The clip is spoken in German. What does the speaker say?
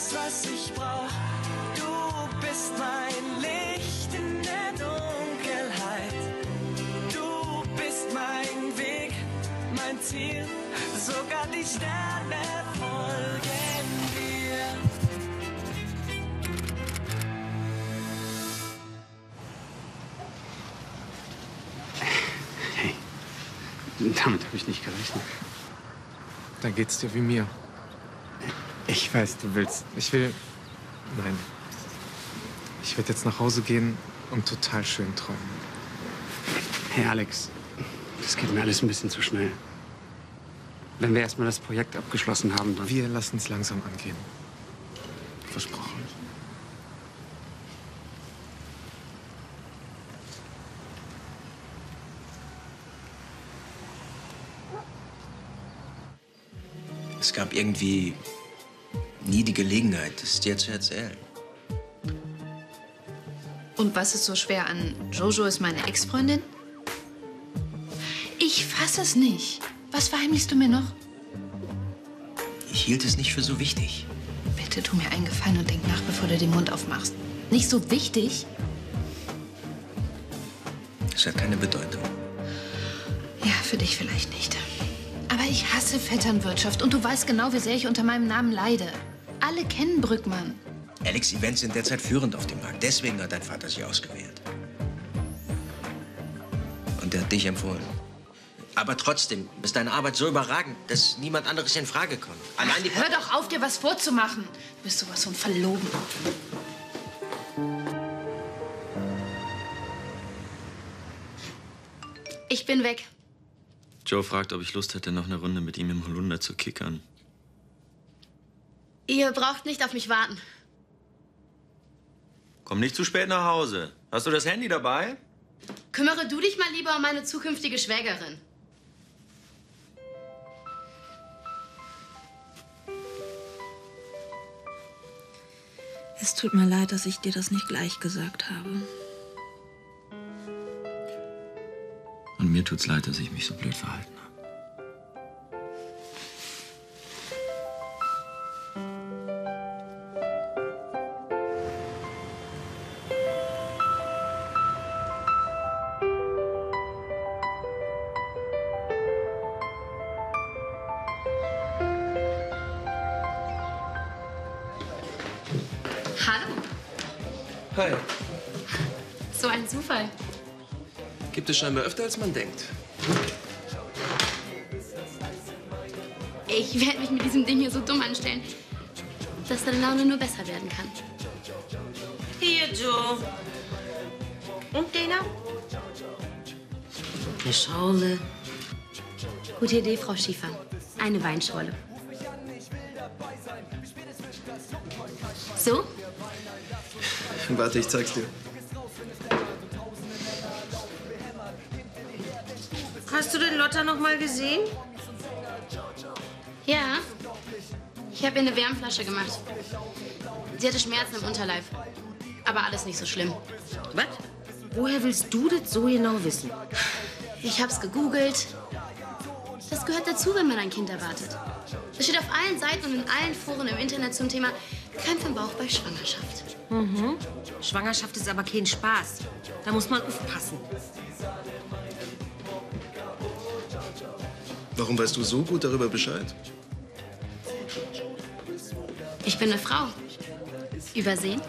weiß, was ich brauch. Du bist mein Licht in der Dunkelheit. Du bist mein Weg, mein Ziel. Sogar die Sterne folgen dir. Hey, damit habe ich nicht gerechnet. Dann geht's dir wie mir. Ich weiß, du willst. Ich will. Nein. Ich werde jetzt nach Hause gehen und total schön träumen. Hey, Alex, das geht mir alles ein bisschen zu schnell. Wenn wir erstmal das Projekt abgeschlossen haben, dann. Wir lassen es langsam angehen. Versprochen. Es gab irgendwie nie die Gelegenheit, es dir zu erzählen. Und was ist so schwer an Jojo ist meine Ex-Freundin? Ich fasse es nicht. Was verheimlichst du mir noch? Ich hielt es nicht für so wichtig. Bitte tu mir einen Gefallen und denk nach, bevor du den Mund aufmachst. Nicht so wichtig? Es hat keine Bedeutung. Ja, für dich vielleicht nicht. Aber ich hasse Vetternwirtschaft und du weißt genau, wie sehr ich unter meinem Namen leide. Alle kennen Brückmann. Alex Events sind derzeit führend auf dem Markt. Deswegen hat dein Vater sie ausgewählt. Und er hat dich empfohlen. Aber trotzdem ist deine Arbeit so überragend, dass niemand anderes in Frage kommt. Allein die Hör doch auf, dir was vorzumachen. Du bist sowas von verlogen. Ich bin weg. Joe fragt, ob ich Lust hätte, noch eine Runde mit ihm im Holunder zu kickern. Ihr braucht nicht auf mich warten. Komm nicht zu spät nach Hause. Hast du das Handy dabei? Kümmere du dich mal lieber um meine zukünftige Schwägerin. Es tut mir leid, dass ich dir das nicht gleich gesagt habe. Und mir tut's leid, dass ich mich so blöd verhalten habe. Hallo. Hi. So ein Zufall. Gibt es scheinbar öfter, als man denkt. Ich werde mich mit diesem Ding hier so dumm anstellen, dass deine Laune nur besser werden kann. Hier, Joe. Und Dana? Eine Schorle. Gute Idee, Frau Schiefer. Eine Weinschorle. So? Warte, ich zeig's dir. Hast du den Lotta noch mal gesehen? Ja. Ich habe ihr eine Wärmflasche gemacht. Sie hatte Schmerzen im Unterleib. Aber alles nicht so schlimm. Was? Woher willst du das so genau wissen? Ich hab's gegoogelt. Das gehört dazu, wenn man ein Kind erwartet. Es steht auf allen Seiten und in allen Foren im Internet zum Thema Krämpfe im Bauch bei Schwangerschaft. Mhm. Schwangerschaft ist aber kein Spaß. Da muss man aufpassen. Warum weißt du so gut darüber Bescheid? Ich bin eine Frau. Übersehen?